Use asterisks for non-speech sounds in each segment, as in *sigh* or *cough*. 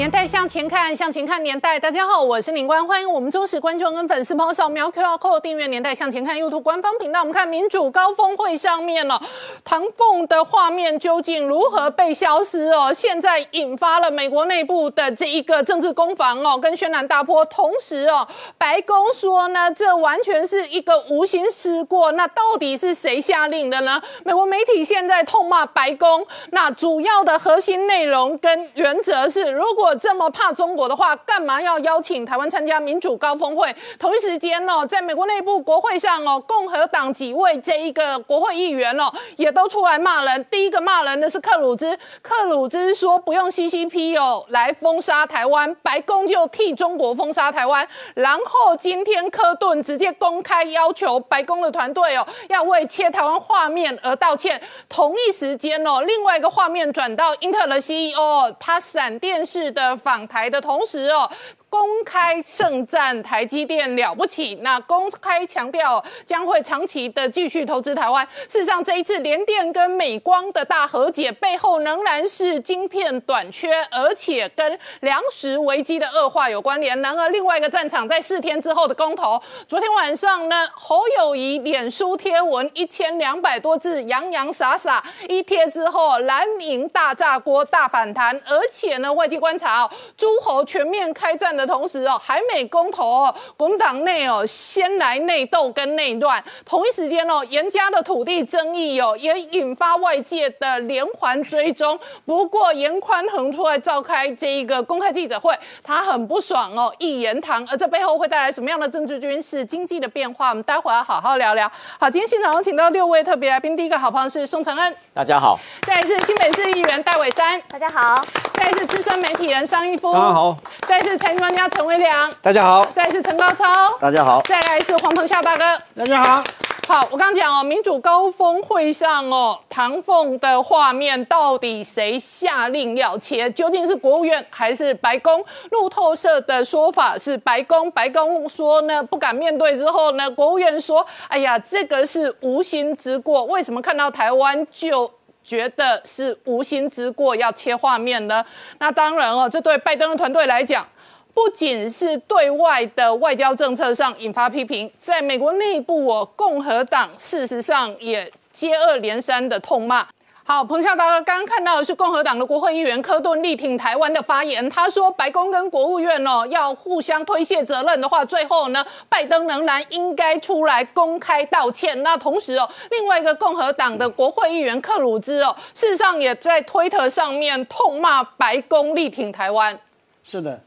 年代向前看，向前看年代。大家好，我是林官，欢迎我们忠实观众跟粉丝朋友扫描 QR Code 订阅《年代向前看》YouTube 官方频道。我们看民主高峰会上面哦，唐凤的画面究竟如何被消失哦？现在引发了美国内部的这一个政治攻防哦，跟轩然大波。同时哦，白宫说呢，这完全是一个无心失过。那到底是谁下令的呢？美国媒体现在痛骂白宫，那主要的核心内容跟原则是，如果这么怕中国的话，干嘛要邀请台湾参加民主高峰会？同一时间哦，在美国内部国会上哦，共和党几位这一个国会议员哦，也都出来骂人。第一个骂人的是克鲁兹，克鲁兹说不用 CCP 哦来封杀台湾，白宫就替中国封杀台湾。然后今天科顿直接公开要求白宫的团队哦，要为切台湾画面而道歉。同一时间哦，另外一个画面转到英特尔的 CEO，他闪电式的。的访台的同时哦。公开盛赞台积电了不起，那公开强调将会长期的继续投资台湾。事实上，这一次联电跟美光的大和解背后，仍然是晶片短缺，而且跟粮食危机的恶化有关联。然而，另外一个战场在四天之后的公投，昨天晚上呢，侯友谊脸书贴文一千两百多字，洋洋洒洒一贴之后，蓝营大炸锅大反弹，而且呢，外界观察哦，诸侯全面开战。的同时哦，海美公投哦，国民党内哦先来内斗跟内乱，同一时间哦，严家的土地争议哦也引发外界的连环追踪。不过严宽恒出来召开这一个公开记者会，他很不爽哦，一言堂。而这背后会带来什么样的政治、军事、经济的变化？我们待会要好好聊聊。好，今天现场有请到六位特别来宾，第一个好朋友是宋承恩，大家好；再一次新北市议员戴伟山，大家好；再一次资深媒体人商一夫，大家好；再一次财经专家陈伟良，大家好；再是陈高超，大家好；再来是黄鹏夏大哥，大家好。好，我刚讲哦，民主高峰会上哦，唐凤的画面到底谁下令要切？究竟是国务院还是白宫？路透社的说法是白宫，白宫说呢不敢面对。之后呢，国务院说，哎呀，这个是无心之过。为什么看到台湾就觉得是无心之过要切画面呢？那当然哦，这对拜登的团队来讲。不仅是对外的外交政策上引发批评，在美国内部哦，共和党事实上也接二连三的痛骂。好，彭孝大哥刚刚看到的是共和党的国会议员科顿力挺台湾的发言，他说白宫跟国务院哦要互相推卸责任的话，最后呢，拜登仍然应该出来公开道歉。那同时哦，另外一个共和党的国会议员克鲁兹哦，事实上也在推特上面痛骂白宫力挺台湾。是的。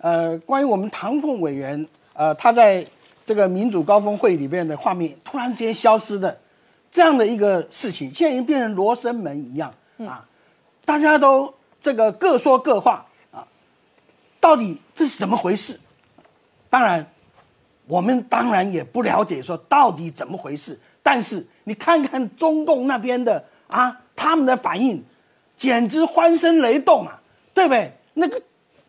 呃，关于我们唐凤委员，呃，他在这个民主高峰会里面的画面突然间消失的这样的一个事情，现在已经变成罗生门一样啊！大家都这个各说各话啊，到底这是怎么回事？当然，我们当然也不了解说到底怎么回事。但是你看看中共那边的啊，他们的反应简直欢声雷动啊，对不对？那个。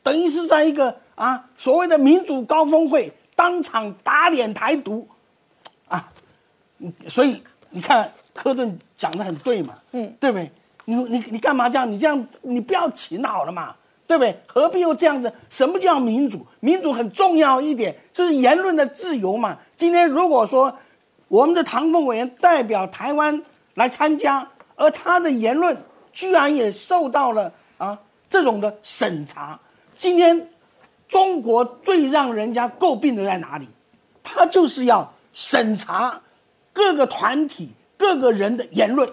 等于是在一个啊所谓的民主高峰会当场打脸台独，啊，所以你看科顿讲的很对嘛，嗯，对不对？你你你干嘛这样？你这样你不要请好了嘛，对不对？何必又这样子？什么叫民主？民主很重要一点，就是言论的自由嘛。今天如果说我们的唐凤委员代表台湾来参加，而他的言论居然也受到了啊这种的审查。今天，中国最让人家诟病的在哪里？他就是要审查各个团体、各个人的言论，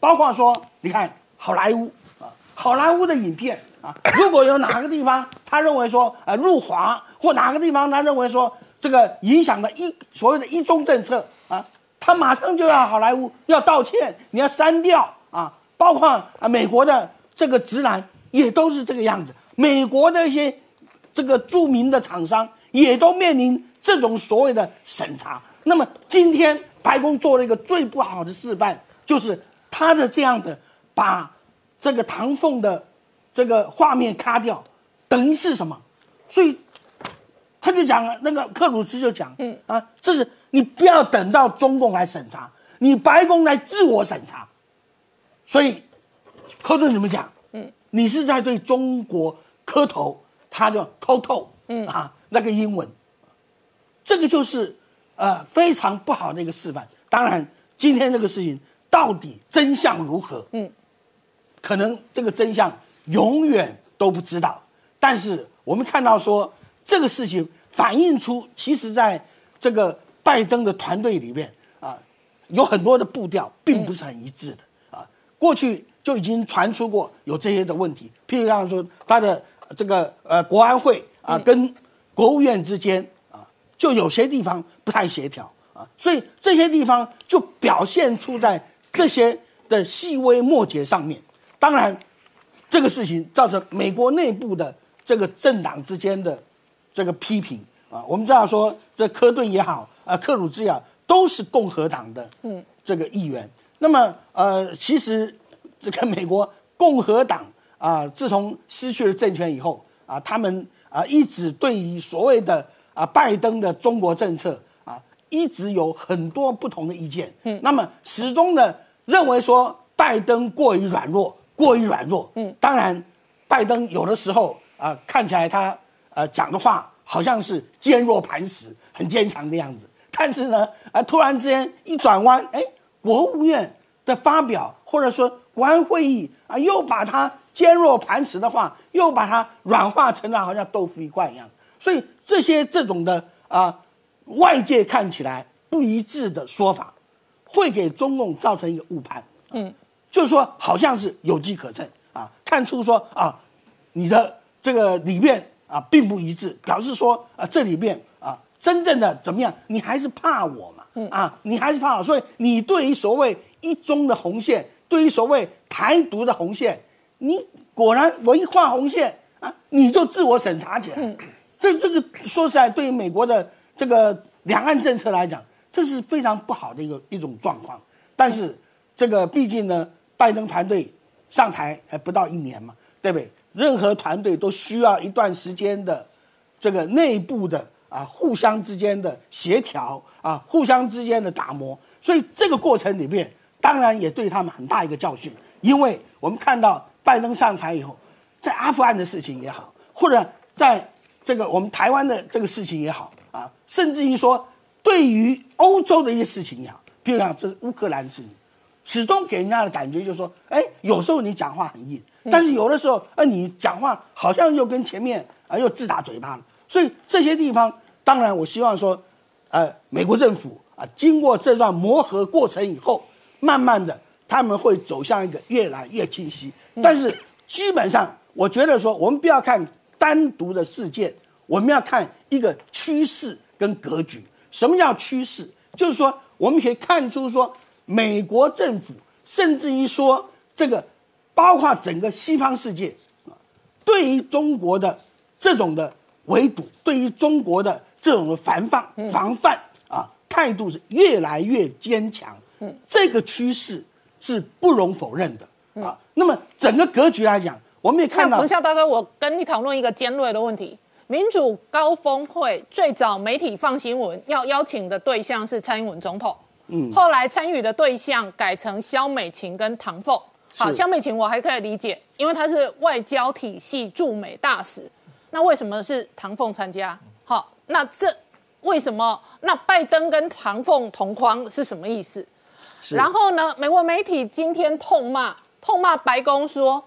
包括说，你看好莱坞啊，好莱坞的影片啊，*coughs* 如果有哪个地方他认为说呃入华，或哪个地方他认为说这个影响了一所谓的一中政策啊，他马上就要好莱坞要道歉，你要删掉啊，包括啊美国的这个直男也都是这个样子。美国的一些这个著名的厂商也都面临这种所谓的审查。那么今天白宫做了一个最不好的示范，就是他的这样的把这个唐凤的这个画面卡掉，等于是什么？所以他就讲了，那个克鲁兹就讲，嗯啊，这是你不要等到中共来审查，你白宫来自我审查。所以，寇顿怎么讲？嗯，你是在对中国磕头，他就抠透，嗯啊，那个英文，这个就是呃非常不好的一个示范。当然，今天这个事情到底真相如何？嗯，可能这个真相永远都不知道。但是我们看到说，这个事情反映出，其实在这个拜登的团队里面啊，有很多的步调并不是很一致的啊。过去就已经传出过有这些的问题，譬如像说他的这个呃国安会啊跟国务院之间啊，就有些地方不太协调啊，所以这些地方就表现出在这些的细微末节上面。当然，这个事情造成美国内部的这个政党之间的这个批评啊。我们知道说，这科顿也好啊，克鲁兹也好，都是共和党的嗯这个议员。那么，呃，其实这个美国共和党啊，自从失去了政权以后啊，他们啊一直对于所谓的啊拜登的中国政策啊，一直有很多不同的意见。嗯，那么始终呢认为说拜登过于软弱，过于软弱。嗯，当然，拜登有的时候啊看起来他呃讲的话好像是坚若磐石，很坚强的样子，但是呢啊突然之间一转弯，哎。国务院的发表，或者说国安会议啊，又把它坚若磐石的话，又把它软化成了好像豆腐一块一样。所以这些这种的啊，外界看起来不一致的说法，会给中共造成一个误判。嗯，就是说好像是有机可乘啊，看出说啊，你的这个里面啊并不一致，表示说啊这里面啊真正的怎么样，你还是怕我嘛。嗯啊，你还是怕，所以你对于所谓一中的红线，对于所谓台独的红线，你果然我一画红线啊，你就自我审查起来。这这个说实在，对于美国的这个两岸政策来讲，这是非常不好的一个一种状况。但是这个毕竟呢，拜登团队上台还不到一年嘛，对不对？任何团队都需要一段时间的这个内部的。啊，互相之间的协调啊，互相之间的打磨，所以这个过程里面，当然也对他们很大一个教训。因为我们看到拜登上台以后，在阿富汗的事情也好，或者在这个我们台湾的这个事情也好啊，甚至于说对于欧洲的一些事情也好，比如讲这是乌克兰事情，始终给人家的感觉就是说，哎，有时候你讲话很硬，但是有的时候，啊，你讲话好像又跟前面啊又自打嘴巴了。所以这些地方。当然，我希望说，呃，美国政府啊，经过这段磨合过程以后，慢慢的他们会走向一个越来越清晰。但是基本上，我觉得说，我们不要看单独的事件，我们要看一个趋势跟格局。什么叫趋势？就是说，我们可以看出说，美国政府甚至于说这个，包括整个西方世界啊，对于中国的这种的围堵，对于中国的。这种的防范防范啊态度是越来越坚强，嗯，这个趋势是不容否认的啊。那么整个格局来讲，我们也看到。彭笑大哥，我跟你讨论一个尖锐的问题：民主高峰会最早媒体放新闻要邀请的对象是蔡英文总统，嗯，后来参与的对象改成萧美琴跟唐凤。好，萧美琴我还可以理解，因为她是外交体系驻美大使。那为什么是唐凤参加？好。那这为什么？那拜登跟唐凤同框是什么意思？然后呢？美国媒体今天痛骂痛骂白宫说，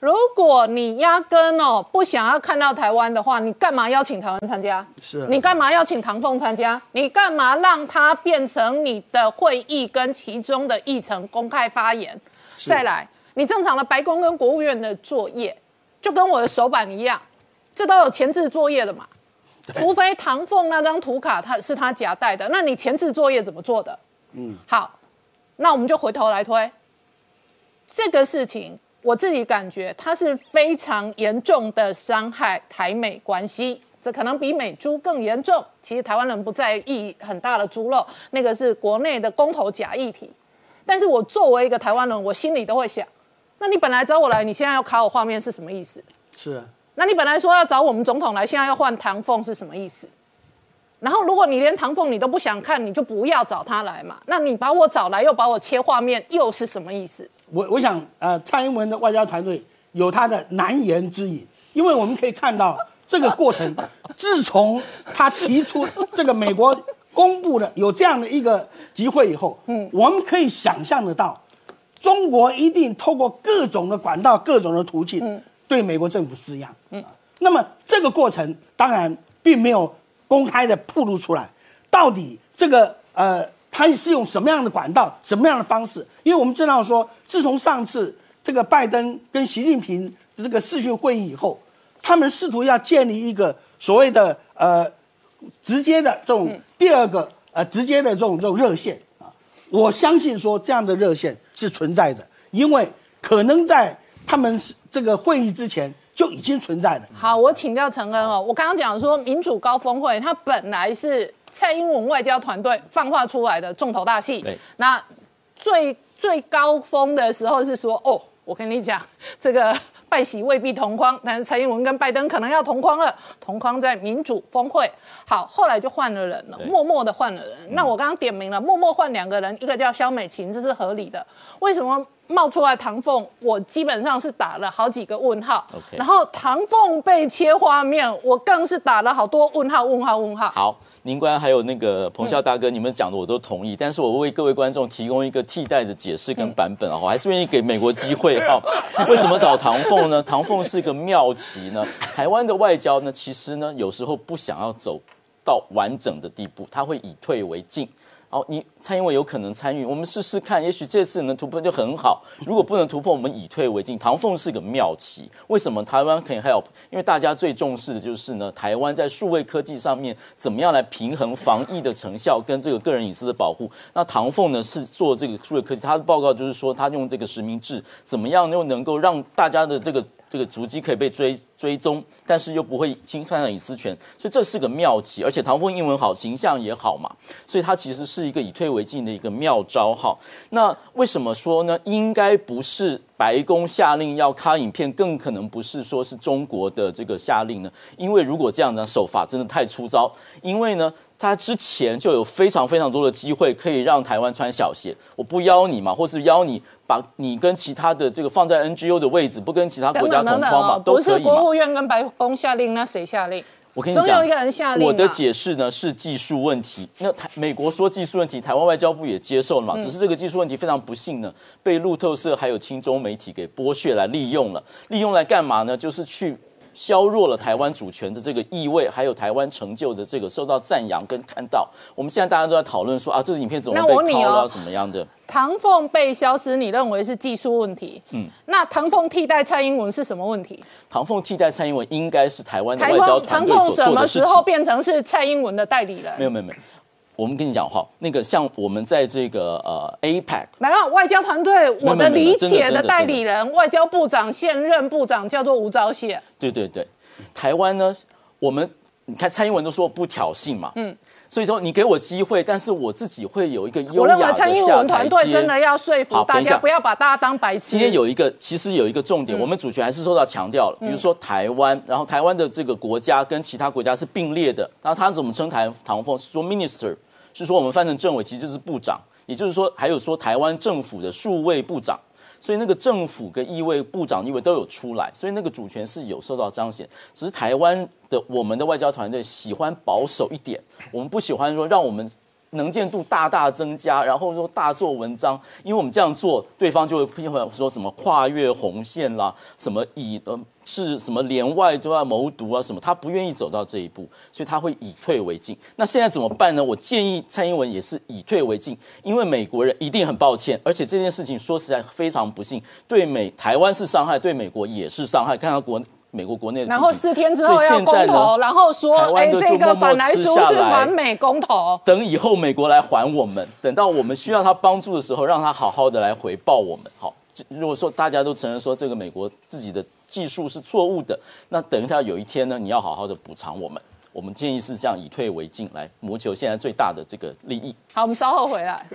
如果你压根哦不想要看到台湾的话，你干嘛邀请台湾参加？是你干嘛邀请唐凤参加？你干嘛让他变成你的会议跟其中的议程公开发言？再来，你正常的白宫跟国务院的作业，就跟我的手板一样，这都有前置作业的嘛。除非唐凤那张图卡他是他夹带的，那你前置作业怎么做的？嗯，好，那我们就回头来推这个事情。我自己感觉它是非常严重的伤害台美关系，这可能比美猪更严重。其实台湾人不在意很大的猪肉，那个是国内的公投假议题。但是我作为一个台湾人，我心里都会想，那你本来找我来，你现在要卡我画面是什么意思？是。那你本来说要找我们总统来，现在要换唐凤是什么意思？然后如果你连唐凤你都不想看，你就不要找他来嘛。那你把我找来又把我切画面，又是什么意思？我我想，呃，蔡英文的外交团队有他的难言之隐，因为我们可以看到这个过程，自从他提出这个美国公布的有这样的一个集会以后，嗯，我们可以想象得到，中国一定透过各种的管道、各种的途径，对美国政府施压，嗯，那么这个过程当然并没有。公开的曝露出来，到底这个呃，他是用什么样的管道、什么样的方式？因为我们知道说，自从上次这个拜登跟习近平这个视讯会议以后，他们试图要建立一个所谓的呃直接的这种第二个呃直接的这种这种热线啊。我相信说这样的热线是存在的，因为可能在他们这个会议之前。就已经存在的。好，我请教陈恩哦，我刚刚讲说民主高峰会，它本来是蔡英文外交团队放话出来的重头大戏。那最最高峰的时候是说，哦，我跟你讲，这个拜喜未必同框，但是蔡英文跟拜登可能要同框了，同框在民主峰会。好，后来就换了人了，默默的换了人。那我刚刚点名了，默默换两个人，一个叫肖美琴，这是合理的。为什么？冒出来唐凤，我基本上是打了好几个问号。然后唐凤被切画面，我更是打了好多问号、问号、问号。好，宁官还有那个彭笑大哥，你们讲的我都同意，但是我为各位观众提供一个替代的解释跟版本啊，我还是愿意给美国机会哈。*laughs* 为什么找唐凤呢？*laughs* 唐凤是个妙棋呢。台湾的外交呢，其实呢，有时候不想要走到完整的地步，他会以退为进。好，你蔡英文有可能参与，我们试试看，也许这次能突破就很好。如果不能突破，我们以退为进。唐凤是个妙棋，为什么台湾可以 help？因为大家最重视的就是呢，台湾在数位科技上面怎么样来平衡防疫的成效跟这个个人隐私的保护。那唐凤呢是做这个数位科技，他的报告就是说他用这个实名制，怎么样又能够让大家的这个。这个足迹可以被追追踪，但是又不会侵犯到隐私权，所以这是个妙棋。而且唐风英文好，形象也好嘛，所以它其实是一个以退为进的一个妙招哈。那为什么说呢？应该不是白宫下令要卡影片，更可能不是说是中国的这个下令呢？因为如果这样呢，手法真的太粗糙。因为呢。他之前就有非常非常多的机会可以让台湾穿小鞋，我不邀你嘛，或是邀你把你跟其他的这个放在 NGO 的位置，不跟其他国家同框嘛，都可以不是国务院跟白宫下令，那谁下令？我跟你讲，总有一个人下令。我的解释呢是技术问题。那台美国说技术问题，台湾外交部也接受了嘛？只是这个技术问题非常不幸呢，被路透社还有青州媒体给剥削来利用了。利用来干嘛呢？就是去。削弱了台湾主权的这个意味，还有台湾成就的这个受到赞扬跟看到。我们现在大家都在讨论说啊，这个影片怎么被掏到什么样的？唐凤被消失，你认为是技术问题？嗯，那唐凤替代蔡英文是什么问题？唐凤替代蔡英文应该是台湾的外交团队所做的事情。什么时候变成是蔡英文的代理人？没有没有没有。我们跟你讲哈，那个像我们在这个呃 APEC，来了外交团队，我的理解的代理人，外交部长现任部长叫做吴钊燮。对对对，台湾呢，我们你看蔡英文都说不挑衅嘛，嗯，所以说你给我机会，但是我自己会有一个优雅的蔡英文团队真的要说服大家，不要把大家当白痴。今天有一个，其实有一个重点，我们主权还是受到强调了，比如说台湾，然后台湾的这个国家跟其他国家是并列的，然后他怎么称台唐凤说 minister。是说我们翻成政委其实就是部长，也就是说还有说台湾政府的数位部长，所以那个政府跟意味部长意味都有出来，所以那个主权是有受到彰显。只是台湾的我们的外交团队喜欢保守一点，我们不喜欢说让我们能见度大大增加，然后说大做文章，因为我们这样做，对方就会批判说什么跨越红线啦，什么以呃。是什么连外都要谋独啊？什么他不愿意走到这一步，所以他会以退为进。那现在怎么办呢？我建议蔡英文也是以退为进，因为美国人一定很抱歉，而且这件事情说实在非常不幸，对美台湾是伤害，对美国也是伤害。看看国美国国内，然后四天之后要公投，然后说哎这个反来猪是反美公投，等以后美国来还我们，等到我们需要他帮助的时候，让他好好的来回报我们。好，如果说大家都承认说这个美国自己的。技术是错误的，那等一下有一天呢，你要好好的补偿我们。我们建议是这样，以退为进，来谋求现在最大的这个利益。好，我们稍后回来。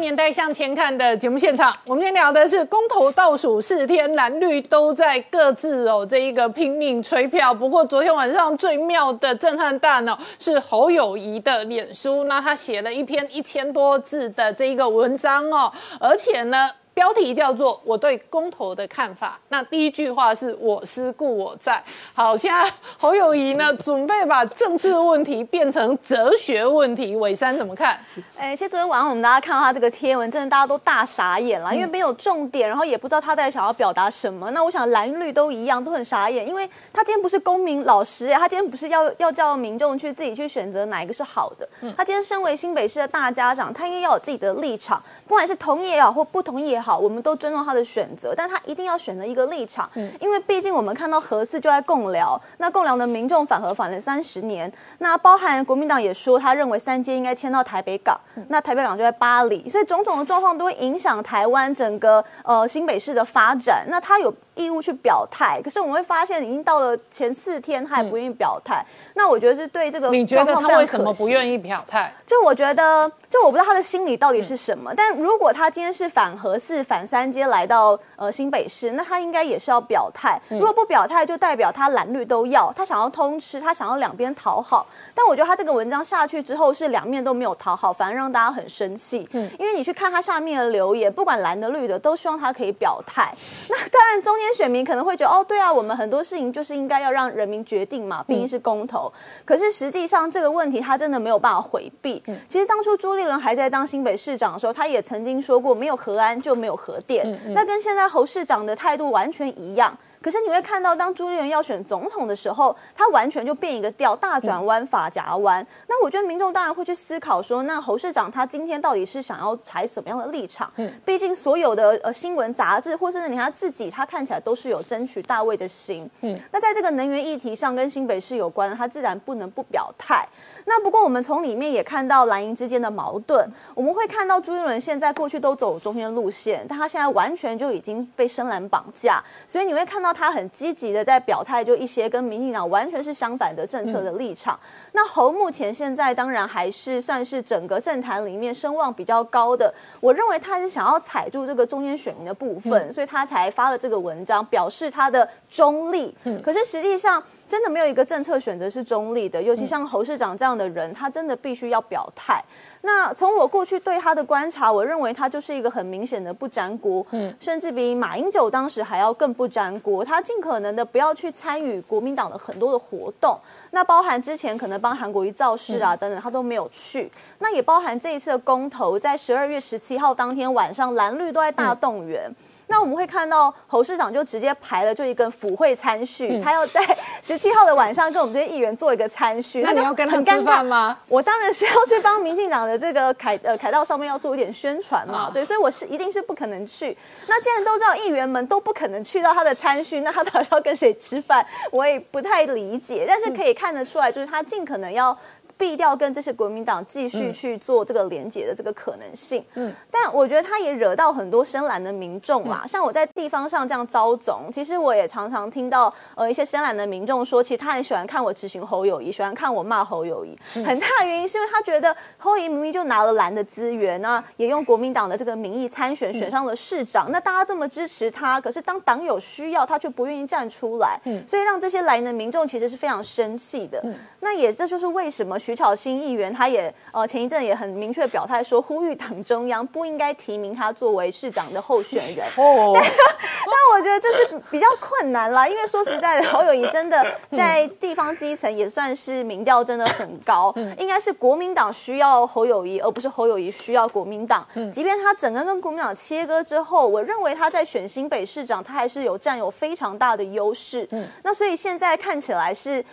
年代向前看的节目现场，我们今天聊的是公投倒数四天，蓝绿都在各自哦这一个拼命吹票。不过昨天晚上最妙的震撼弹哦，是侯友谊的脸书，那他写了一篇一千多字的这一个文章哦，而且呢。标题叫做“我对公投的看法”。那第一句话是我思故我在。好，现在侯友谊呢，准备把政治问题变成哲学问题。伟山怎么看？哎，其实昨天晚上我们大家看到他这个贴文，真的大家都大傻眼了，因为没有重点，然后也不知道他在想要表达什么。那我想蓝绿都一样，都很傻眼，因为他今天不是公民老师，他今天不是要 *laughs* 要叫民众去自己去选择哪一个是好的。他今天身为新北市的大家长，他应该要有自己的立场，不管是同意也好或不同意也好。好，我们都尊重他的选择，但他一定要选择一个立场，因为毕竟我们看到核四就在共聊，那共聊的民众反核反了三十年，那包含国民党也说他认为三阶应该迁到台北港，那台北港就在巴黎，所以种种的状况都会影响台湾整个呃新北市的发展，那他有。义务去表态，可是我们会发现，已经到了前四天，他也不愿意表态。那我觉得是对这个你觉得他为什么不愿意表态？就我觉得，就我不知道他的心理到底是什么。但如果他今天是反核四、反三阶来到呃新北市，那他应该也是要表态。如果不表态，就代表他蓝绿都要，他想要通吃，他想要两边讨好。但我觉得他这个文章下去之后，是两面都没有讨好，反而让大家很生气。嗯，因为你去看他下面的留言，不管蓝的绿的，都希望他可以表态。那当然中间。选民可能会觉得哦，对啊，我们很多事情就是应该要让人民决定嘛，毕竟是公投。可是实际上这个问题他真的没有办法回避。其实当初朱立伦还在当新北市长的时候，他也曾经说过，没有核安就没有核电。那跟现在侯市长的态度完全一样。可是你会看到，当朱立伦要选总统的时候，他完全就变一个调，大转弯，发夹弯。那我觉得民众当然会去思考说，那侯市长他今天到底是想要采什么样的立场？嗯，毕竟所有的呃新闻杂志，或甚至你他自己，他看起来都是有争取大位的心。嗯，那在这个能源议题上跟新北市有关，他自然不能不表态。那不过我们从里面也看到蓝营之间的矛盾，我们会看到朱立伦现在过去都走中间路线，但他现在完全就已经被深蓝绑架，所以你会看到。他很积极的在表态，就一些跟民进党完全是相反的政策的立场。那侯目前现在当然还是算是整个政坛里面声望比较高的。我认为他是想要踩住这个中间选民的部分，所以他才发了这个文章，表示他的中立。可是实际上。真的没有一个政策选择是中立的，尤其像侯市长这样的人，他真的必须要表态。那从我过去对他的观察，我认为他就是一个很明显的不沾锅，嗯，甚至比马英九当时还要更不沾锅。他尽可能的不要去参与国民党的很多的活动，那包含之前可能帮韩国瑜造势啊等等，他都没有去。那也包含这一次的公投，在十二月十七号当天晚上，蓝绿都在大动员。那我们会看到侯市长就直接排了就一个府会参叙，他要在 *laughs* 十七号的晚上跟我们这些议员做一个参叙。那你要跟他吃饭吗？我当然是要去帮民进党的这个凯呃凯道上面要做一点宣传嘛。对，所以我是一定是不可能去。那既然都知道议员们都不可能去到他的参叙，那他到底要跟谁吃饭？我也不太理解。但是可以看得出来，就是他尽可能要。避掉跟这些国民党继续去做这个连结的这个可能性，嗯，但我觉得他也惹到很多深蓝的民众啦。像我在地方上这样遭总，其实我也常常听到呃一些深蓝的民众说，其实他很喜欢看我执行侯友谊，喜欢看我骂侯友谊。很大原因是因为他觉得侯友谊明明就拿了蓝的资源，那也用国民党的这个名义参选，选上了市长，那大家这么支持他，可是当党有需要，他却不愿意站出来，嗯，所以让这些蓝的民众其实是非常生气的。那也这就是为什么。徐巧芯议员，他也呃前一阵也很明确表态说，呼吁党中央不应该提名他作为市长的候选人。*laughs* 哦，*laughs* 但我觉得这是比较困难啦，因为说实在的，侯友谊真的 *laughs* 在地方基层也算是民调真的很高，应该是国民党需要侯友谊，而不是侯友谊需要国民党。即便他整个跟国民党切割之后，我认为他在选新北市长，他还是有占有非常大的优势。嗯，那所以现在看起来是。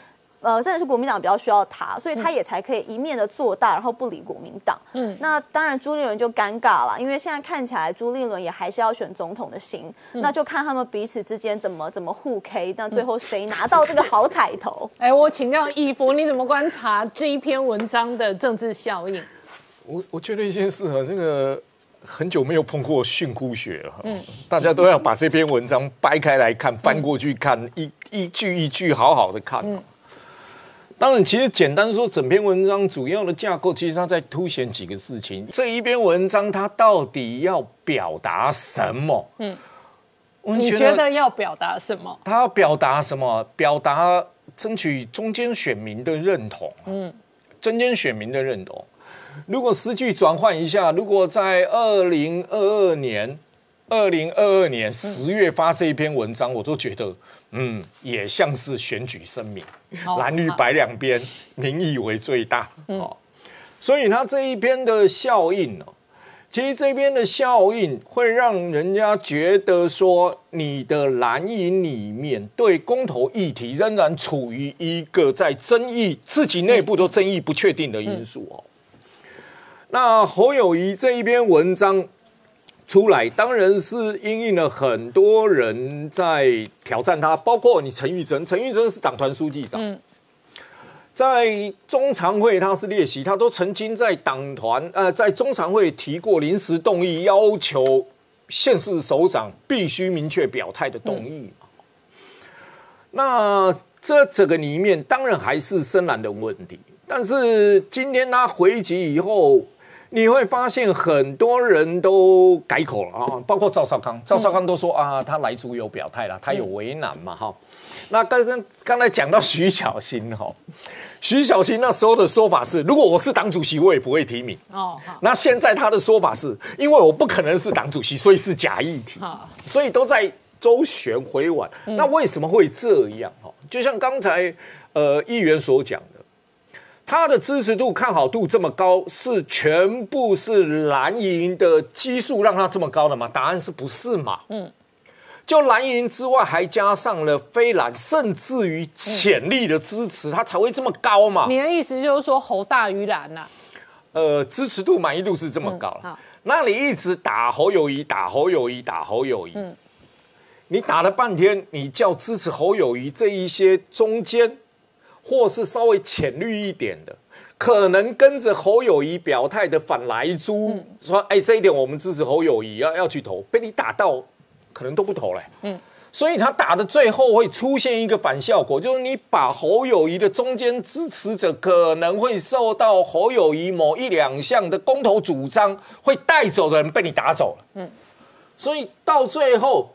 呃，真的是国民党比较需要他，所以他也才可以一面的做大，然后不理国民党。嗯，那当然朱立伦就尴尬了，因为现在看起来朱立伦也还是要选总统的心，那就看他们彼此之间怎么怎么互 K，那最后谁拿到这个好彩头？*laughs* 哎，我请教义福，你怎么观察这一篇文章的政治效应？我我觉得一件事哈，这个很久没有碰过训诂学了，嗯，大家都要把这篇文章掰开来看，翻过去看，一一句一句好好的看。当然，其实简单说，整篇文章主要的架构，其实它在凸显几个事情。这一篇文章它到底要表达什么？嗯，你觉得要表达什么？它要表达什么？表达争取中间选民的认同。嗯，中间选民的认同。如果时句转换一下，如果在二零二二年，二零二二年十月发这一篇文章，我都觉得，嗯，也像是选举声明。蓝绿白两边，民意为最大哦，所以他这一边的效应呢，其实这边的效应会让人家觉得说，你的蓝营里面对公投议题仍然处于一个在争议，自己内部都争议不确定的因素哦。那侯友谊这一篇文章。出来当然是因应了很多人在挑战他，包括你陈玉珍，陈玉珍是党团书记长，在中常会他是列席，他都曾经在党团呃在中常会提过临时动议，要求县市首长必须明确表态的动议。那这整个里面当然还是深蓝的问题，但是今天他回击以后。你会发现很多人都改口了啊，包括赵少康，赵少康都说啊，他来主有表态了，他有为难嘛哈。那刚刚刚才讲到徐小新哈，徐小新那时候的说法是，如果我是党主席，我也不会提名哦。那现在他的说法是，因为我不可能是党主席，所以是假议题，所以都在周旋回婉。那为什么会这样哈？就像刚才呃议员所讲。他的支持度、看好度这么高，是全部是蓝营的基数让他这么高的吗？答案是不是嘛？嗯，就蓝营之外，还加上了非蓝，甚至于潜力的支持，他才会这么高嘛？你的意思就是说侯大于蓝呐？呃，支持度、满意度是这么高了。那你一直打侯友谊，打侯友谊，打侯友谊，嗯，你打了半天，你叫支持侯友谊这一些中间。或是稍微浅绿一点的，可能跟着侯友谊表态的反来猪说：“哎，这一点我们支持侯友谊，要要去投。”被你打到，可能都不投嘞。嗯，所以他打的最后会出现一个反效果，就是你把侯友谊的中间支持者可能会受到侯友谊某一两项的公投主张会带走的人被你打走了。嗯，所以到最后。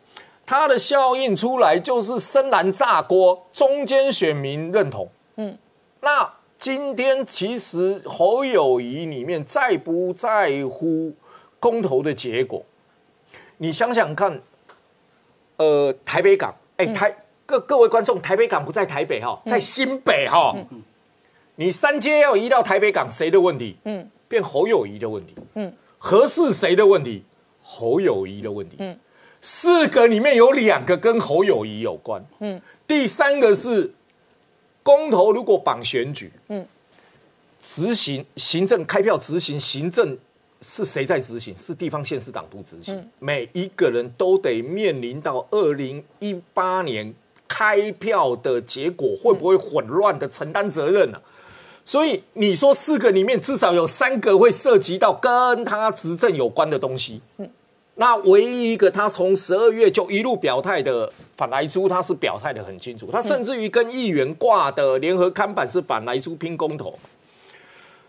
它的效应出来就是深蓝炸锅，中间选民认同。嗯，那今天其实侯友谊里面在不在乎公投的结果？你想想看，呃，台北港，哎，台各各位观众，台北港不在台北哈，在新北哈。你三阶要移到台北港，谁的问题？嗯，变侯友谊的问题。嗯，合适谁的问题？侯友谊的问题。嗯。四个里面有两个跟侯友谊有关，嗯，第三个是公投，如果绑选举，嗯，执行行政开票执行行政是谁在执行？是地方县市党部执行，每一个人都得面临到二零一八年开票的结果会不会混乱的承担责任呢？所以你说四个里面至少有三个会涉及到跟他执政有关的东西，嗯。那唯一一个他从十二月就一路表态的反来珠，他是表态的很清楚，他甚至于跟议员挂的联合看板是反来珠拼公投，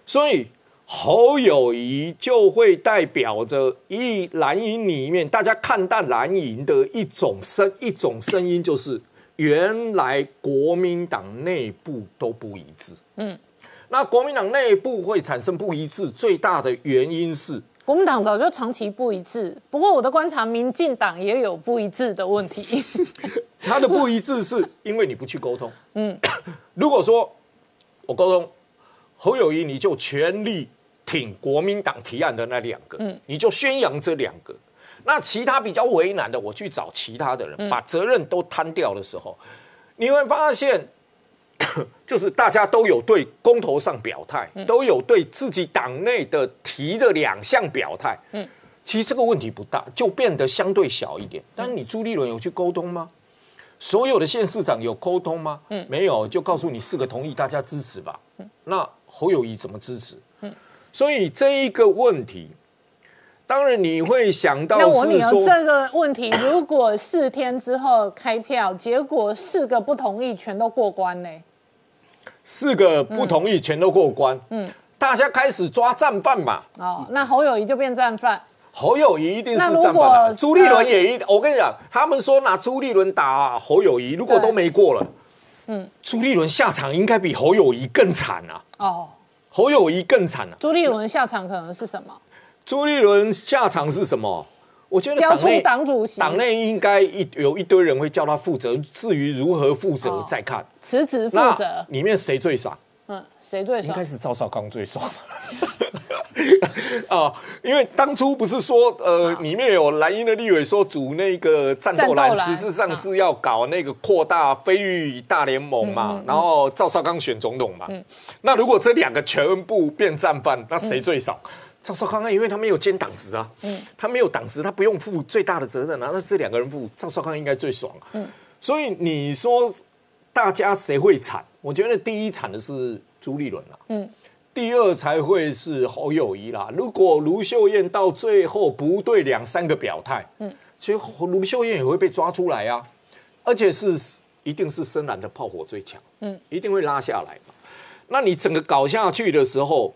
所以侯友谊就会代表着一蓝营里面大家看淡蓝营的一种声一种声音，就是原来国民党内部都不一致。嗯，那国民党内部会产生不一致，最大的原因是。国民党早就长期不一致，不过我的观察，民进党也有不一致的问题。*laughs* 他的不一致是因为你不去沟通。嗯，*coughs* 如果说我沟通，侯友谊你就全力挺国民党提案的那两个，嗯，你就宣扬这两个，那其他比较为难的，我去找其他的人，把责任都摊掉的时候，你会发现。*laughs* 就是大家都有对公投上表态，都有对自己党内的提的两项表态。嗯，其实这个问题不大，就变得相对小一点。但是你朱立伦有去沟通吗？所有的县市长有沟通吗？嗯，没有，就告诉你四个同意，大家支持吧。嗯那侯友谊怎么支持？嗯，所以这一个问题，当然你会想到，那我你有这个问题，如果四天之后开票，结果四个不同意，全都过关呢？四个不同意全都过关，嗯，大家开始抓战犯嘛。哦，那侯友谊就变战犯。侯友谊一定是战犯果啊，朱立伦也一，我跟你讲，他们说拿朱立伦打侯友谊，如果都没过了，嗯，朱立伦下场应该比侯友谊更惨啊，哦，侯友谊更惨啊。朱立伦下场可能是什么？朱立伦下场是什么？我觉得交出党内党主席，党内应该一有一堆人会叫他负责，至于如何负责哦再看。辞职负那责。里面谁最爽？嗯，谁最爽应该？是赵少康最爽。啊，*laughs* 因为当初不是说，呃，里面有蓝营的立委说组那个战斗蓝，实质上是要搞那个扩大非域大联盟嘛，然后赵少康选总统嘛。那如果这两个全部变战犯，那谁最爽？赵少康啊，因为他没有兼党职啊，嗯他没有党职，他不用负最大的责任啊，那这两个人负，赵少康应该最爽啊。嗯所以你说大家谁会惨？我觉得第一惨的是朱立伦啦，嗯，第二才会是侯友谊啦。如果卢秀燕到最后不对两三个表态，嗯，其实卢秀燕也会被抓出来啊，而且是一定是深蓝的炮火最强，嗯，一定会拉下来嘛。那你整个搞下去的时候，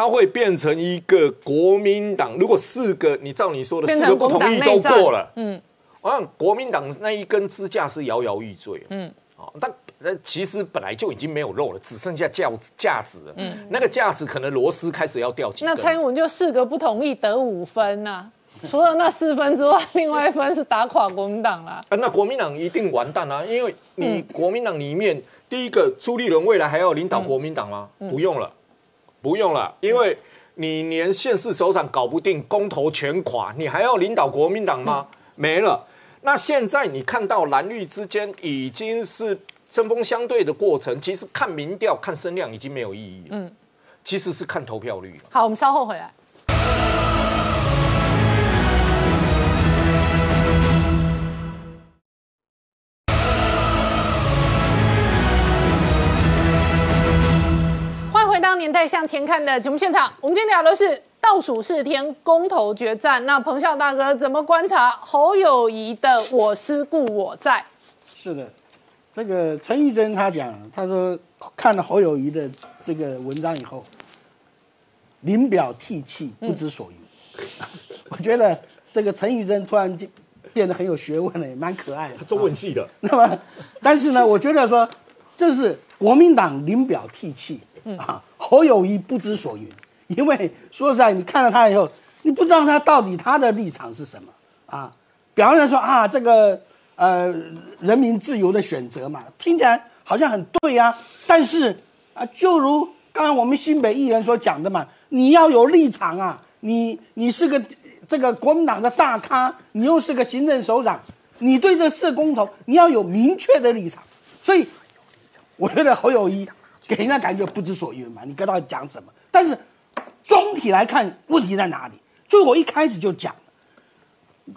它会变成一个国民党。如果四个，你照你说的四个不同意都过了，嗯，我想国民党那一根支架是摇摇欲坠，嗯，哦，但那其实本来就已经没有肉了，只剩下架架子了，嗯，那个架子可能螺丝开始要掉几根。那蔡英文就四个不同意得五分呐、除了那四分之外，另外一分是打垮国民党啦。啊，那国民党一定完蛋啊！因为你国民党里面、第一个朱立伦未来还要领导国民党吗？不用了，不用了，因为你连县市首长搞不定，公投全垮，你还要领导国民党吗？没了。那现在你看到蓝绿之间已经是针锋相对的过程，其实看民调、看声量已经没有意义了。嗯，其实是看投票率。好，我们稍后回来。欢迎回到《年代向前看》的节目现场，我们今天聊的是倒数四天公投决战。那彭笑大哥怎么观察侯友谊的“我思故我在是的，这个陈玉珍他讲，他说看了侯友谊的这个文章以后，临表涕泣，不知所云。*laughs* 我觉得这个陈玉珍突然间变得很有学问了，也蛮可爱的。中文系的，*laughs* 那么，但是呢，我觉得说这是国民党临表涕泣啊，侯友谊不知所云，*laughs* 因为说实在，你看了他以后，你不知道他到底他的立场是什么。啊。表面上说啊，这个呃人民自由的选择嘛，听起来好像很对呀、但是啊，就如刚刚我们新北议员所讲的嘛，你要有立场啊，你你是个这个国民党的大咖，你又是个行政首长，你对这四公投你要有明确的立场，所以我觉得侯友谊给人家感觉不知所云嘛，你跟他讲什么？但是总体来看，问题在哪里？就我一开始就讲，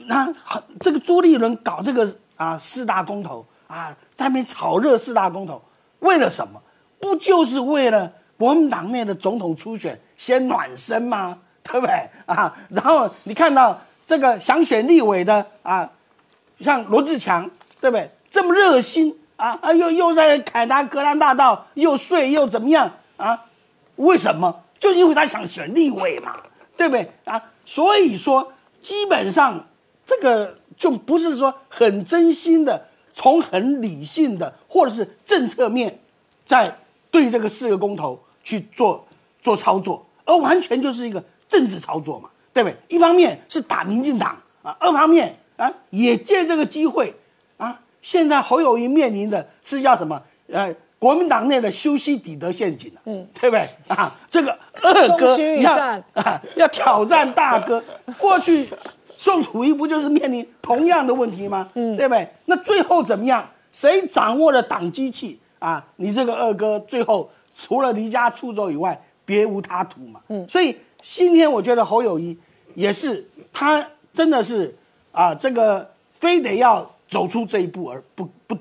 那这个朱立伦搞这个啊四大公投啊，在那边炒热四大公投，为了什么？不就是为了国民党内的总统初选先暖身吗？对不对啊？然后你看到这个想选立委的啊，像罗志强，对不对？这么热心啊啊，又又在凯达格兰大道又睡又怎么样啊？为什么？就因为他想选立委嘛，对不对啊？所以说，基本上这个就不是说很真心的，从很理性的或者是政策面，在对这个四个公投去做做操作，而完全就是一个政治操作嘛，对不对？一方面是打民进党啊，二方面啊也借这个机会，现在侯友谊面临的是叫什么？呃，国民党内的修昔底德陷阱嗯，对不对啊？这个二哥要 *laughs* 啊要挑战大哥，*laughs* 过去宋楚瑜不就是面临同样的问题吗？嗯，对不对？那最后怎么样？谁掌握了党机器啊？你这个二哥最后除了离家出走以外，别无他途嘛。嗯，所以今天我觉得侯友谊也是他真的是啊，这个非得要走出这一步，而不不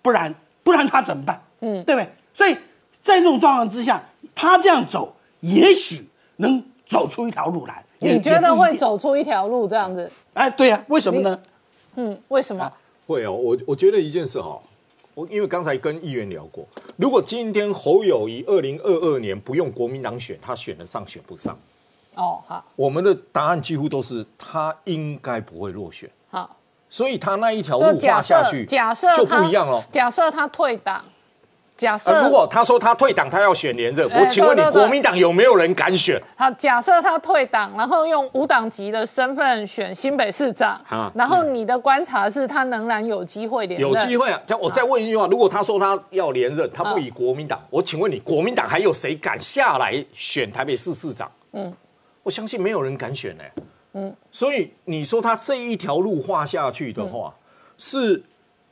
不然不然他怎么办？嗯，对不对？所以在这种状况之下，他这样走，也许能走出一条路来。你觉得会？走出一条路这样子？哎，对呀、为什么呢？嗯，为什么？会哦，我我觉得一件事哈，我因为刚才跟议员聊过，如果今天侯友谊二零二二年不用国民党选，他选得上选不上？哦，好，我们的答案几乎都是他应该不会落选，好，所以他那一条就路画下去，假设就不一样了。假设他退党，假设、呃，如果他说他退党，他要选连任，哎我请问你国民党有没有人敢选？好，假设他退党，然后用无党籍的身份选新北市长，啊然后你的观察是他仍然有机会连任，有机会啊！叫我再问一句话：如果他说他要连任，他不以国民党，我请问你，国民党还有谁敢下来选台北市市长？嗯，我相信没有人敢选呢、嗯，所以你说他这一条路画下去的话，是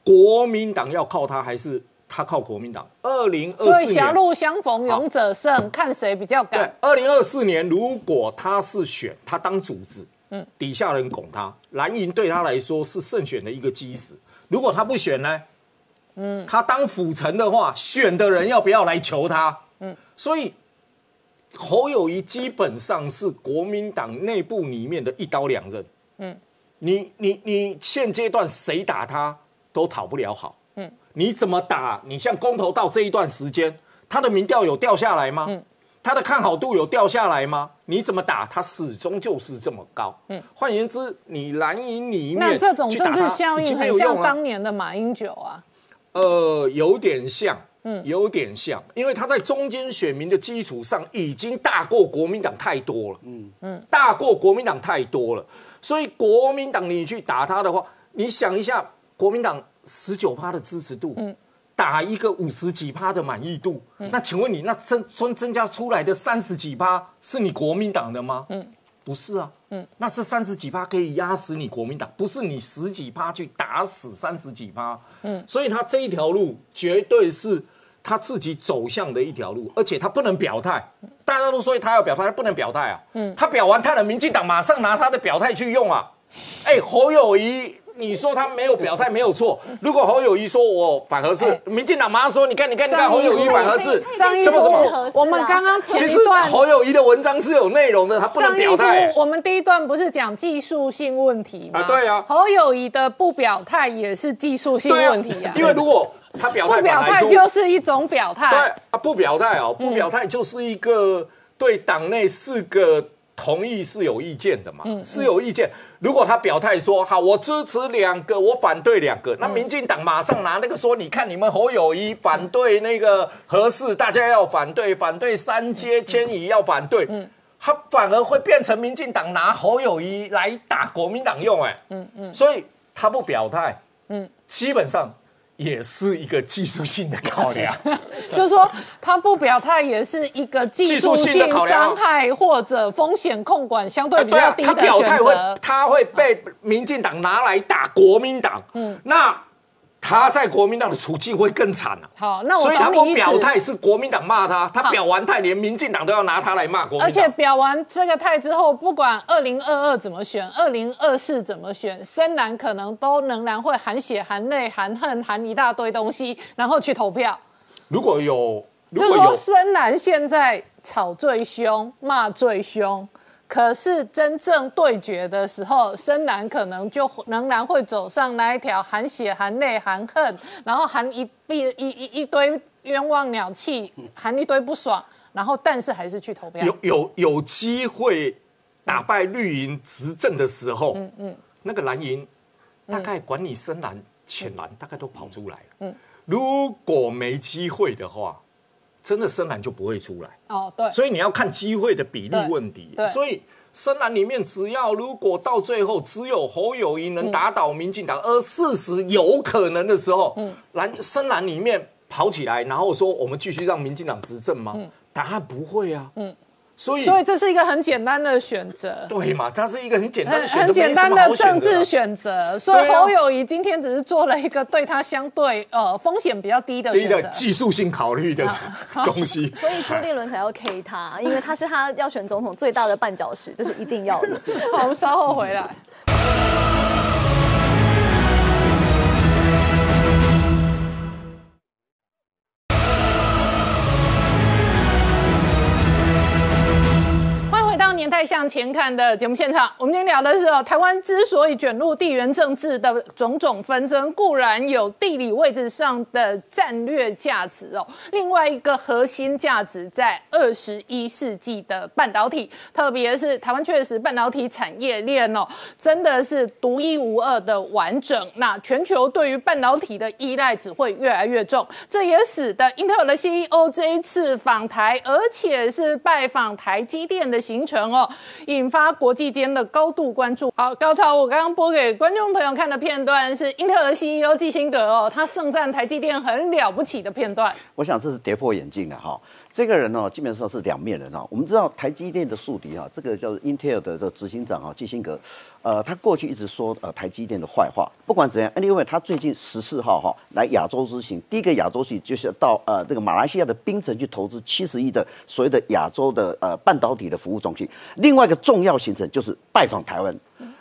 国民党要靠他，还是他靠国民党？二零二四所以四。狭路相逢勇者胜，看谁比较对敢。，二零二四年如果他是选他当主子，嗯，底下人拱他，蓝营对他来说是胜选的一个基石。如果他不选呢，嗯，他当辅臣的话，选的人要不要来求他？嗯，所以侯友谊基本上是国民党内部里面的一刀两刃。嗯，你你你现阶段谁打他都讨不了好。嗯，你怎么打？你像公投到这一段时间，他的民调有掉下来吗？嗯，他的看好度有掉下来吗？你怎么打，他始终就是这么高。嗯，换言之，你蓝营里面那这种政治效应很像当年的马英九啊，呃，有点像，嗯，有点像，因为他在中间选民的基础上已经大过国民党太多了，嗯。嗯，大过国民党太多了，所以国民党你去打他的话，你想一下，国民党十九趴的支持度，嗯。打一个五十几趴的满意度，那请问你那增增增加出来的三十几趴是你国民党的吗？嗯，不是啊。嗯，那这三十几趴可以压死你国民党，不是你十几趴去打死三十几趴。嗯，所以他这一条路绝对是他自己走向的一条路，而且他不能表态。大家都说他要表态，他不能表态啊。嗯，他表完态了，民进党马上拿他的表态去用啊。哎，侯友谊。你说他没有表态没有错，如果侯友谊说我反核是，民进党马上说你看你看你看侯友谊反核是上一部什么什么，我们刚刚前其实一段侯友谊的文章是有内容的，他不能表态。我们第一段不是讲技术性问题吗？啊对啊。侯友谊的不表态也是技术性问题啊，因为如果他表态不表态就是一种表对态。啊，不表态哦，不表态就是一个对党内四个同意是有意见的嘛，是有意见。如果他表态说好，我支持两个，我反对两个，那民进党马上拿那个说，你看你们侯友谊反对那个合适，大家要反对，反对三阶迁移要反对，嗯。他反而会变成民进党拿侯友谊来打国民党用，哎，嗯嗯，所以他不表态，嗯，基本上也是一个技术性的考量。*laughs* 就是说他不表态也是一个技术性伤害或者风险控管相对比较低的表态会选择，。他会被民进党拿来打国民党。嗯，那他在国民党的处境会更惨啊。好，那我所以他不表思。态是国民党骂他，他表完态连民进党都要拿他来骂国民党。而且表完这个态之后，不管二零二二怎么选，二零二四怎么选，深蓝可能都仍然会含血、含泪、含恨、含一大堆东西，然后去投票。如果有如果有深蓝现在吵最凶，骂最凶，可是真正对决的时候，深蓝可能就仍然会走上那一条含血、含泪、含恨，然后含一一一一一堆冤枉鸟气，含一堆不爽，然后但是还是去投票。有有有机会打败绿营执政的时候，嗯嗯，那个蓝营大概管你深蓝、浅蓝，大概都跑出来了。嗯，如果没机会的话，真的深蓝就不会出来。哦，对，所以你要看机会的比例问题对。所以深蓝里面，只要如果到最后只有侯友谊能打倒民进党，而事实有可能的时候，嗯蓝深蓝里面跑起来，然后说我们继续让民进党执政吗？答案不会啊。嗯，所以所以这是一个很简单的选择。对嘛，它是一个很简单的很选择，很简单的政治选选择，所以侯友谊今天只是做了一个对他相对呃风险比较低的择，第一。个技术性考虑的东西。所以朱立伦才要 K 他，因为他是他要选总统最大的绊脚石，这是一定要的。*laughs* 好，我们稍后回来。到年代向前看的节目现场，我们今天聊的是哦，台湾之所以卷入地缘政治的种种纷争，固然有地理位置上的战略价值哦，另外一个核心价值在二十一世纪的半导体，特别是台湾确实半导体产业链哦，真的是独一无二的完整。那全球对于半导体的依赖只会越来越重，这也使得英特尔的 CEO 这一次访台，而且是拜访台积电的行程哦，引发国际间的高度关注。好，高超，我刚刚播给观众朋友看的片段是英特尔 CEO 基辛格哦，他盛赞台积电很了不起的片段。我想这是跌破眼镜的哈。这个人呢，基本上是两面人哈。我们知道台积电的宿敌哈，这个叫英特尔的这个执行长哈基辛格，呃，他过去一直说呃台积电的坏话。不管怎样，anyway，他最近十四号哈来亚洲之行，第一个亚洲去就是到呃这个马来西亚的槟城去投资七十亿的所谓的亚洲的呃半导体的服务中心。另外一个重要行程就是拜访台湾。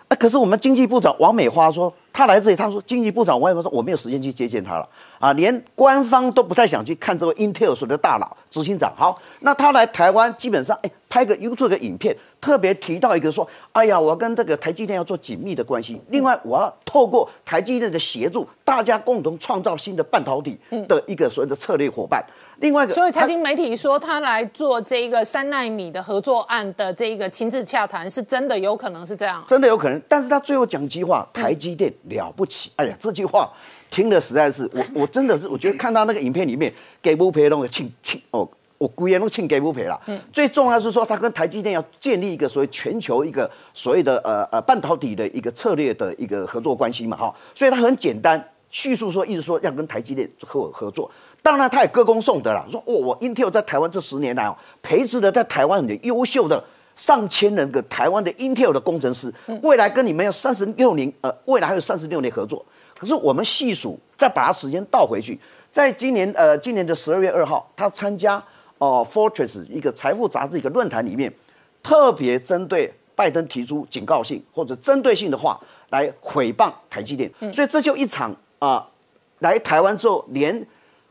啊，可是我们经济部长王美花说，他来这里，他说经济部长王美花说我没有时间去接见他了，啊，连官方都不太想去看这位 Intel 所的大佬执行长。好，那他来台湾，基本上哎拍个 YouTube 的影片，特别提到一个说，哎呀，我跟这个台积电要做紧密的关系，另外我要透过台积电的协助，大家共同创造新的半导体的一个所谓的策略伙伴。另外一个，所以财经媒体说他来做这一个三纳米的合作案的这一个亲自洽谈，是真的有可能是这样，真的有可能。但是他最后讲一句话，台积电了不起。哎呀，这句话听的实在是，我 *laughs* 我真的是，我觉得看到那个影片里面，给不赔那个庆庆哦，我估计都请给不赔了。嗯，最重要是说他跟台积电要建立一个所谓全球一个所谓的呃呃半导体的一个策略的一个合作关系嘛，哈。所以他很简单叙述说，一直说要跟台积电合合作。当然，他也歌功颂德了，说哦，我 Intel 在台湾这十年来哦，培植了在台湾很优秀的上千人个台湾的 Intel 的工程师，未来跟你们要三十六年，呃，未来还有三十六年合作。可是我们细数，再把它时间倒回去，在今年呃，今年的十二月二号，他参加哦 Fortress 一个财富杂志一个论坛里面，特别针对拜登提出警告性或者针对性的话来毁谤台积电，所以这就一场啊，来台湾之后连。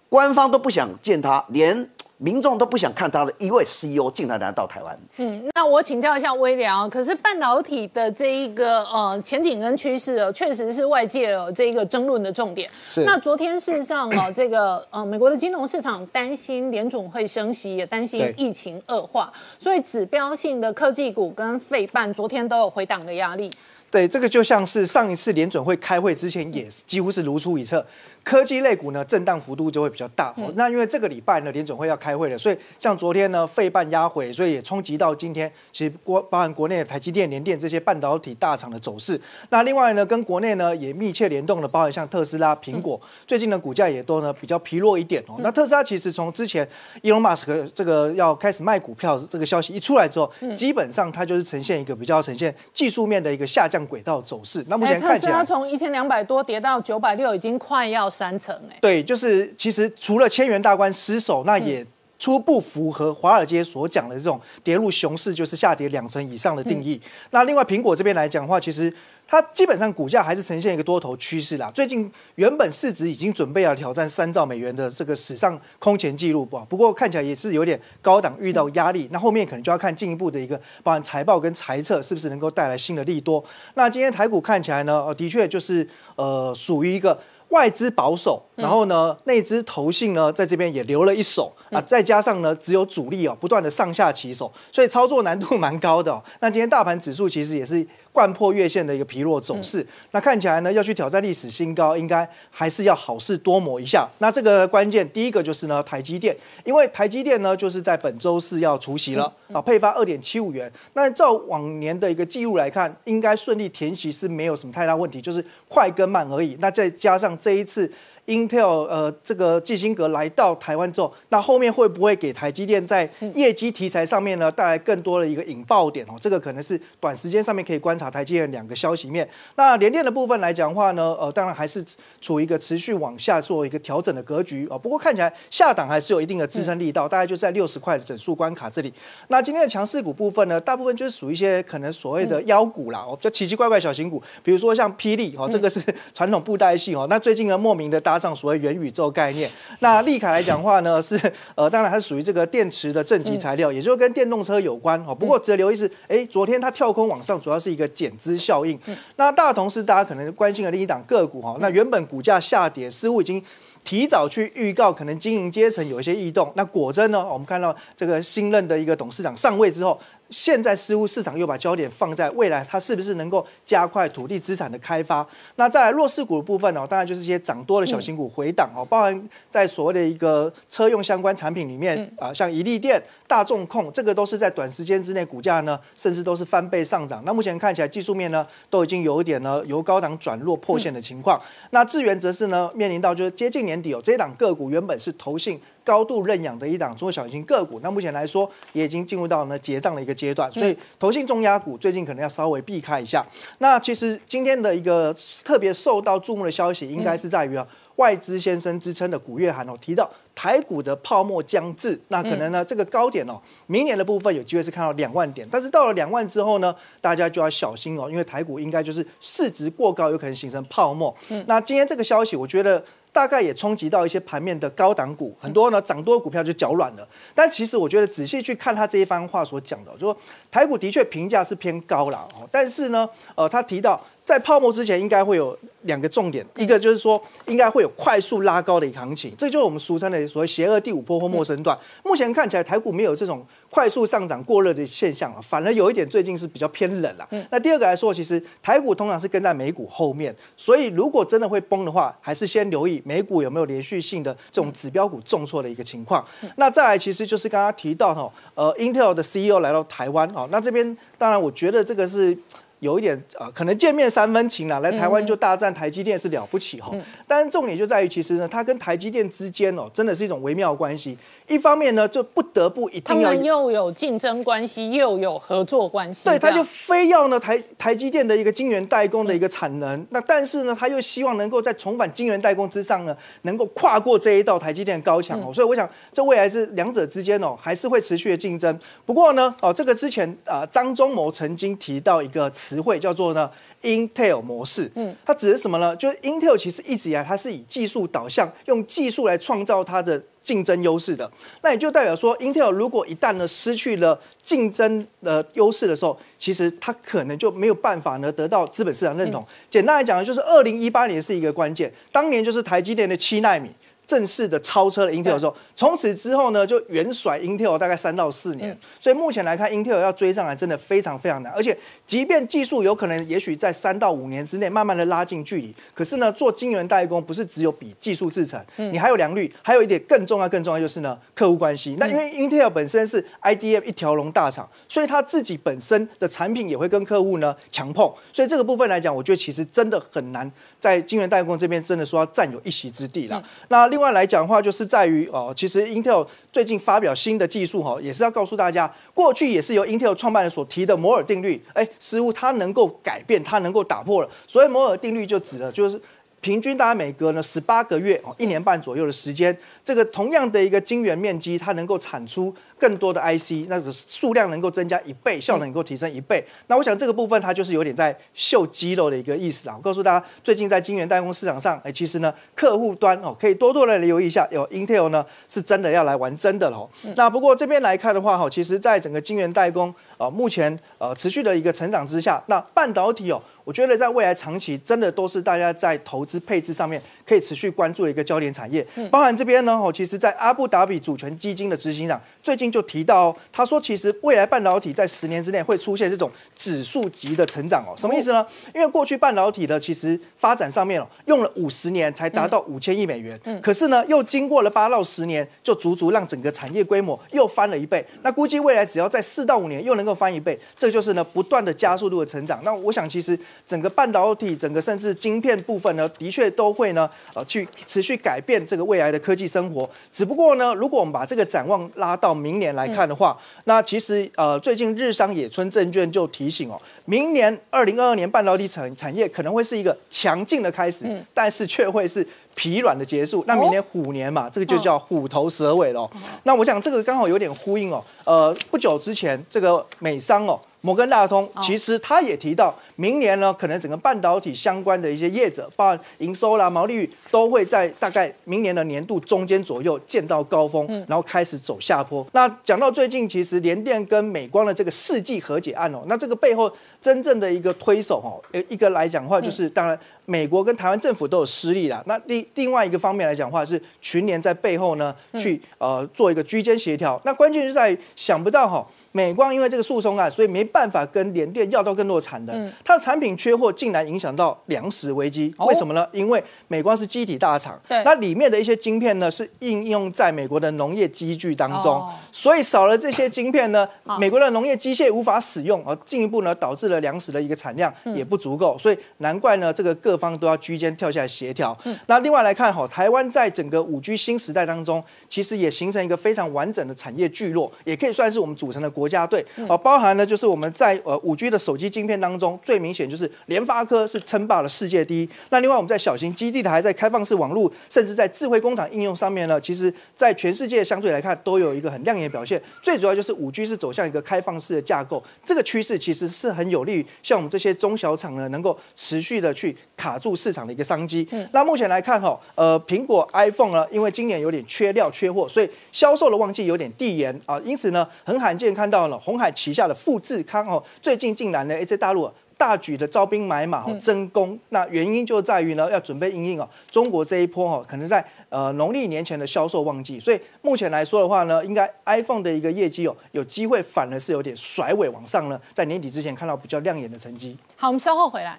官方都不想见他，连民众都不想看他的一位 CEO 竟然来到台湾。嗯，那我请教一下微良，可是半导体的这一个呃前景跟趋势，确实是外界这一个争论的重点。是。那昨天事实上哦，这个呃美国的金融市场担心联总会升息，也担心疫情恶化，所以指标性的科技股跟费半昨天都有回档的压力。对，这个就像是上一次联准会开会之前，也几乎是如出一辙。科技类股呢，震荡幅度就会比较大。那因为这个礼拜呢，联准会要开会了，所以像昨天呢，费半压回，所以也冲击到今天，其实国包含国内的台积电、联电这些半导体大厂的走势。那另外呢，跟国内呢也密切联动的，包含像特斯拉、苹果，最近的股价也都呢比较疲弱一点哦。那特斯拉其实从之前伊隆马斯克这个要开始卖股票这个消息一出来之后，基本上它就是呈现一个比较呈现技术面的一个下降轨道走势。那目前看起来，从一千两百多跌到九百六，已经快要。三成哎，对，就是其实除了千元大关失守，那也初步符合华尔街所讲的这种跌入熊市，就是下跌两成以上的定义。那另外苹果这边来讲的话，其实它基本上股价还是呈现一个多头趋势啦。最近原本市值已经准备要挑战三兆美元的这个史上空前纪录不？不过看起来也是有点高档遇到压力。那后面可能就要看进一步的一个包含财报跟财测是不是能够带来新的利多。那今天台股看起来呢，呃，的确就是呃属于一个。外资保守，然后呢，内资投信呢，在这边也留了一手啊，再加上呢，只有主力哦，不断的上下起手，所以操作难度蛮高的。那今天大盘指数其实也是。贯破月线的一个疲弱走势，那看起来呢要去挑战历史新高，应该还是要好事多磨一下。那这个关键第一个就是呢台积电，因为台积电呢就是在本周四要除息了啊，配发二点七五元。那照往年的一个记录来看，应该顺利填息是没有什么太大问题，就是快跟慢而已。那再加上这一次。Intel 呃，这个基辛格来到台湾之后，那后面会不会给台积电在业绩题材上面呢带来更多的一个引爆点哦？这个可能是短时间上面可以观察台积电两个消息面。那联电的部分来讲的话呢，呃，当然还是处于一个持续往下做一个调整的格局哦。不过看起来下档还是有一定的支撑力道，大概就在六十块的整数关卡这里。那今天的强势股部分呢，大部分就是属于一些可能所谓的妖股啦，哦，比较奇奇怪怪小型股，比如说像霹雳哦，这个是传统布袋戏哦。那最近呢，莫名的大。加上所谓元宇宙概念。那利凯来讲话呢，是呃，当然它是属于这个电池的正极材料，也就是跟电动车有关哦。不过值得留意是，哎，昨天它跳空往上，主要是一个减资效应。那大同是大家可能关心的另一档个股哈，那原本股价下跌，似乎已经。提早去预告，可能经营阶层有一些异动。那果真呢？我们看到这个新任的一个董事长上位之后。现在似乎市场又把焦点放在未来，它是不是能够加快土地资产的开发？那再来弱势股的部分呢？当然就是一些涨多的小型股回档哦，包含在所谓的一个车用相关产品里面啊，像宜利电、大众控，这个都是在短时间之内股价呢，甚至都是翻倍上涨。那目前看起来技术面呢，都已经有一点呢由高档转弱破线的情况。那智源则是呢面临到就是接近年底哦，这一档个股原本是投信。高度认养的一档中小型个股，那目前来说也已经进入到呢结账的一个阶段，所以投信重压股最近可能要稍微避开一下。那其实今天的一个特别受到注目的消息，应该是在于啊外资先生之称的古月涵哦提到台股的泡沫将至，那可能呢这个高点哦明年的部分有机会是看到两万点，但是到了两万之后呢，大家就要小心哦，因为台股应该就是市值过高，有可能形成泡沫。那今天这个消息，我觉得。大概也冲击到一些盘面的高档股，很多呢涨多股票就脚软了。但其实我觉得仔细去看他这一番话所讲的，就说台股的确评价是偏高了，但是呢，呃，他提到。在泡沫之前，应该会有两个重点，一个就是说，应该会有快速拉高的一个行情，这就是我们俗称的所谓邪恶第五波或陌生段。目前看起来台股没有这种快速上涨过热的现象啊，反而有一点最近是比较偏冷了。那第二个来说，其实台股通常是跟在美股后面，所以如果真的会崩的话，还是先留意美股有没有连续性的这种指标股重挫的一个情况。那再来，其实就是刚刚提到哈，呃，Intel 的 CEO 来到台湾哦，那这边当然我觉得这个是。有一点啊，可能见面三分情啦，来台湾就大战台积电是了不起哈。但是重点就在于，其实呢，它跟台积电之间哦，真的是一种微妙关系。一方面呢，就不得不一定要，他们又有竞争关系，又有合作关系。对，他就非要呢台台积电的一个晶圆代工的一个产能，那但是呢，他又希望能够在重返晶圆代工之上呢，能够跨过这一道台积电高墙哦。所以我想，这未来是两者之间哦，还是会持续的竞争。不过呢，哦，这个之前啊，张忠谋曾经提到一个词汇，叫做呢。Intel 模式，嗯，它指的是什么呢？就是 Intel 其实一直以来它是以技术导向，用技术来创造它的竞争优势的。那也就代表说，Intel 如果一旦呢失去了竞争的优势的时候，其实它可能就没有办法呢得到资本市场认同。简单来讲呢，就是二零一八年是一个关键，当年就是台积电的七纳米。正式的超车了 Intel 的时候，从此之后呢，就远甩 Intel 大概三到四年。所以目前来看，Intel 要追上来真的非常非常难。而且，即便技术有可能，也许在三到五年之内慢慢的拉近距离，可是呢，做晶圆代工不是只有比技术制成，你还有良率，还有一点更重要、更重要就是呢，客户关系。那因为 Intel 本身是 IDM 一条龙大厂，所以它自己本身的产品也会跟客户呢强碰。所以这个部分来讲，我觉得其实真的很难在晶圆代工这边真的说要占有一席之地了。那另外来讲的话，就是在于哦，其实 Intel 最近发表新的技术哈，也是要告诉大家，过去也是由 Intel 创办人所提的摩尔定律，哎，似乎它能够改变，它能够打破了。所以摩尔定律就指的就是。平均大概每隔呢十八个月哦，一年半左右的时间，这个同样的一个晶圆面积，它能够产出更多的 IC，那个数量能够增加一倍，效能能够提升一倍。那我想这个部分它就是有点在秀肌肉的一个意思啊。我告诉大家，最近在晶圆代工市场上，哎，其实呢，客户端哦可以多多的留意一下，有 Intel 呢是真的要来玩真的喽。那不过这边来看的话哈，其实在整个晶圆代工啊，目前呃持续的一个成长之下，那半导体哦。我觉得在未来长期，真的都是大家在投资配置上面。可以持续关注的一个焦点产业，包含这边呢，哦，其实，在阿布达比主权基金的执行长最近就提到，他说，其实未来半导体在十年之内会出现这种指数级的成长哦，什么意思呢？因为过去半导体的其实发展上面哦，用了五十年才达到五千亿美元，嗯，可是呢，又经过了八到十年，就足足让整个产业规模又翻了一倍。那估计未来只要在四到五年又能够翻一倍，这就是呢不断的加速度的成长。那我想，其实整个半导体，整个甚至晶片部分呢，的确都会呢。呃，去持续改变这个未来的科技生活。只不过呢，如果我们把这个展望拉到明年来看的话，那其实呃，最近日商野村证券就提醒哦，明年二零二二年半导体产产业可能会是一个强劲的开始，但是却会是。疲软的结束。那明年虎年嘛，这个就叫虎头蛇尾喽。那我想这个刚好有点呼应哦。呃，不久之前这个美商哦。摩根大通其实他也提到，明年呢，可能整个半导体相关的一些业者，包括营收啦、毛利率，都会在大概明年的年度中间左右见到高峰，然后开始走下坡。那讲到最近，其实联电跟美光的这个世纪和解案哦，那这个背后真正的一个推手哦，呃，一个来讲话就是，当然美国跟台湾政府都有失利啦。那另另外一个方面来讲话是群联在背后呢，去呃做一个居间协调。那关键就在想不到哈。美光因为这个诉讼案，所以没办法跟联电要到更多的产能，它的产品缺货，竟然影响到粮食危机。为什么呢？因为美光是机体大厂，那里面的一些晶片呢，是应用在美国的农业机具当中，所以少了这些晶片呢，*coughs* 美国的农业机械无法使用，而进一步呢，导致了粮食的一个产量也不足够。所以难怪呢，这个各方都要居间跳下来协调。那另外来看哈，台湾在整个五 G 新时代当中，其实也形成一个非常完整的产业聚落，也可以算是我们组成的。国家队啊，包含呢，就是我们在呃五 G 的手机晶片当中，最明显就是联发科是称霸了世界第一。那另外我们在小型基地台、在开放式网络，甚至在智慧工厂应用上面呢，其实在全世界相对来看都有一个很亮眼的表现。最主要就是五 G 是走向一个开放式的架构，这个趋势其实是很有利于像我们这些中小厂呢，能够持续的去卡住市场的一个商机。那目前来看哈，呃，苹果 iPhone 呢，因为今年有点缺料缺货，所以销售的旺季有点递延啊，因此呢，很罕见看。到了红海旗下的富士康哦，最近竟然呢，哎，在大陆大举的招兵买马哦，增工。那原因就在于呢，要准备应应哦，中国这一波哦，可能在呃农历年前的销售旺季。所以目前来说的话呢，应该 iPhone 的一个业绩哦，有机会反而是有点甩尾往上呢，在年底之前看到比较亮眼的成绩。好，我们稍后回来。